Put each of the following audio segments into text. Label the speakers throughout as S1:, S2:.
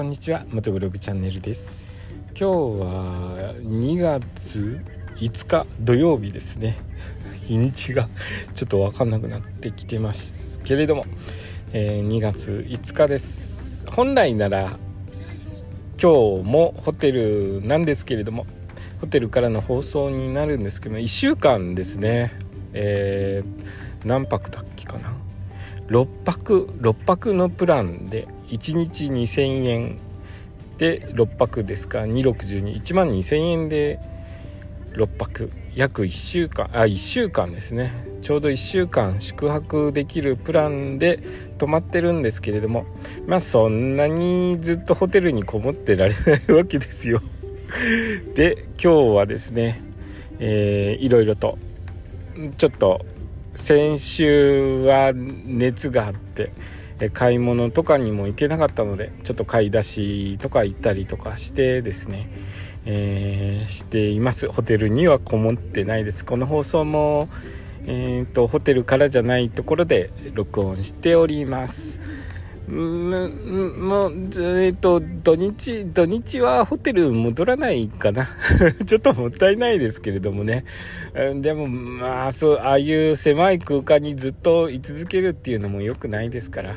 S1: こんにちは元ブログチャンネルです。今日は2月5日土曜日ですね。日にちがちょっと分かんなくなってきてますけれども、えー、2月5日です。本来なら今日もホテルなんですけれどもホテルからの放送になるんですけど1週間ですね。えー、何泊だっけかな。6泊6泊のプランで1日2000円で6泊ですか。2621万2000円で6泊。約1週間あ1週間ですね。ちょうど1週間宿泊できるプランで泊まってるんですけれどもまあそんなにずっとホテルにこもってられないわけですよ。で今日はですね、えー、いろいろとちょっと先週は熱があって買い物とかにも行けなかったのでちょっと買い出しとか行ったりとかしてですね、えー、しています。ホテルにはこもってないです。この放送も、えーとホテルからじゃないところで録音しております。んもう、えっと、土日、土日はホテル戻らないかな。ちょっともったいないですけれどもね。でも、まあ、そう、ああいう狭い空間にずっと居続けるっていうのも良くないですから、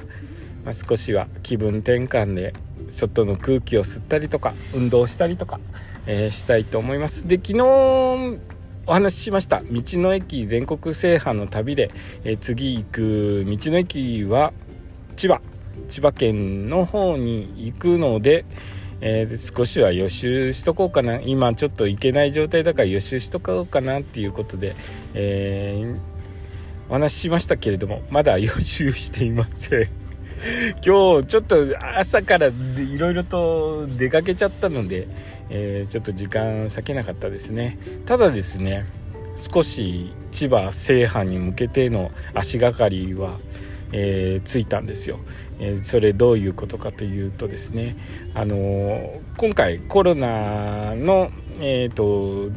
S1: まあ、少しは気分転換で、外の空気を吸ったりとか、運動したりとか、えー、したいと思います。で、昨日、お話ししました道の駅全国制覇の旅で、えー、次行く道の駅は千葉千葉県の方に行くので、えー、少しは予習しとこうかな。今ちょっと行けない状態だから予習しとこうかなっていうことで、えー、お話ししましたけれどもまだ予習していません。今日ちょっと朝からいろいろと出かけちゃったので、えー、ちょっと時間割けなかったですね。ただですね少し千葉制覇に向けての足がかりはえー、ついたんですよ、えー、それどういうことかというとですね、あのー、今回コロナの、えーと、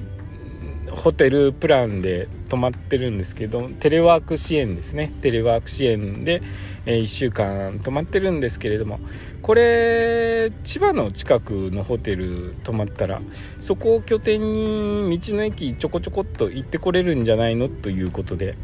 S1: ホテルプランで泊まってるんですけどテレワーク支援ですね。テレワーク支援で、え、1週間泊まってるんですけれどもこれ千葉の近くのホテル泊まったらそこを拠点に道の駅ちょこちょこっと行ってこれるんじゃないの？ということで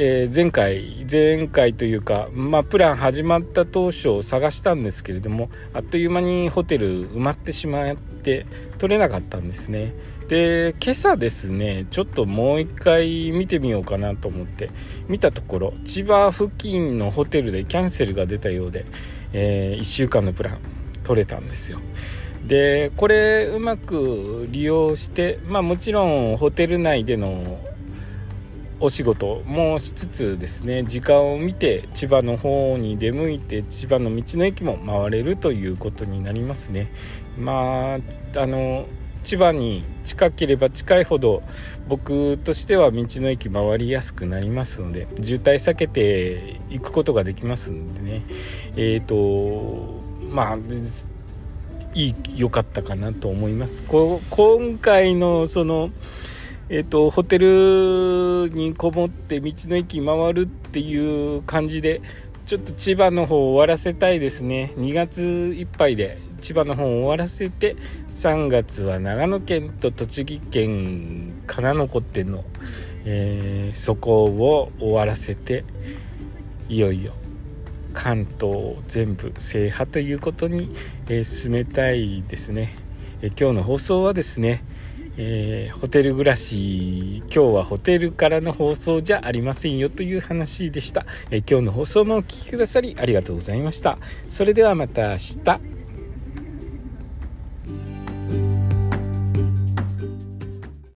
S1: えー、前回前回というか、まあ、プラン始まった当初探したんですけれどもあっという間にホテル埋まってしまって取れなかったんですね。で今朝ですねちょっともう一回見てみようかなと思って見たところ千葉付近のホテルでキャンセルが出たようで、えー、1週間のプラン取れたんですよ。でこれうまく利用してまあもちろんホテル内でのお仕事もしつつですね時間を見て千葉の方に出向いて千葉の道の駅も回れるということになりますね。まああの千葉に近ければ近いほど僕としては道の駅回りやすくなりますので渋滞避けていくことができますんでね。えっ、ー、とまあいい良かったかなと思います。今回のそのえーと、ホテルにこもって道の駅回るっていう感じでちょっと千葉の方を終わらせたいですね。2月いっぱいで千葉の方を終わらせて3月は長野県と栃木県から残っての、えー、そこを終わらせていよいよ関東全部制覇ということに、えー、進めたいですね、えー、今日の放送はですねえー、ホテル暮らし今日はホテルからの放送じゃありませんよという話でした、えー、今日の放送もお聴きくださりありがとうございました。それではまた明日。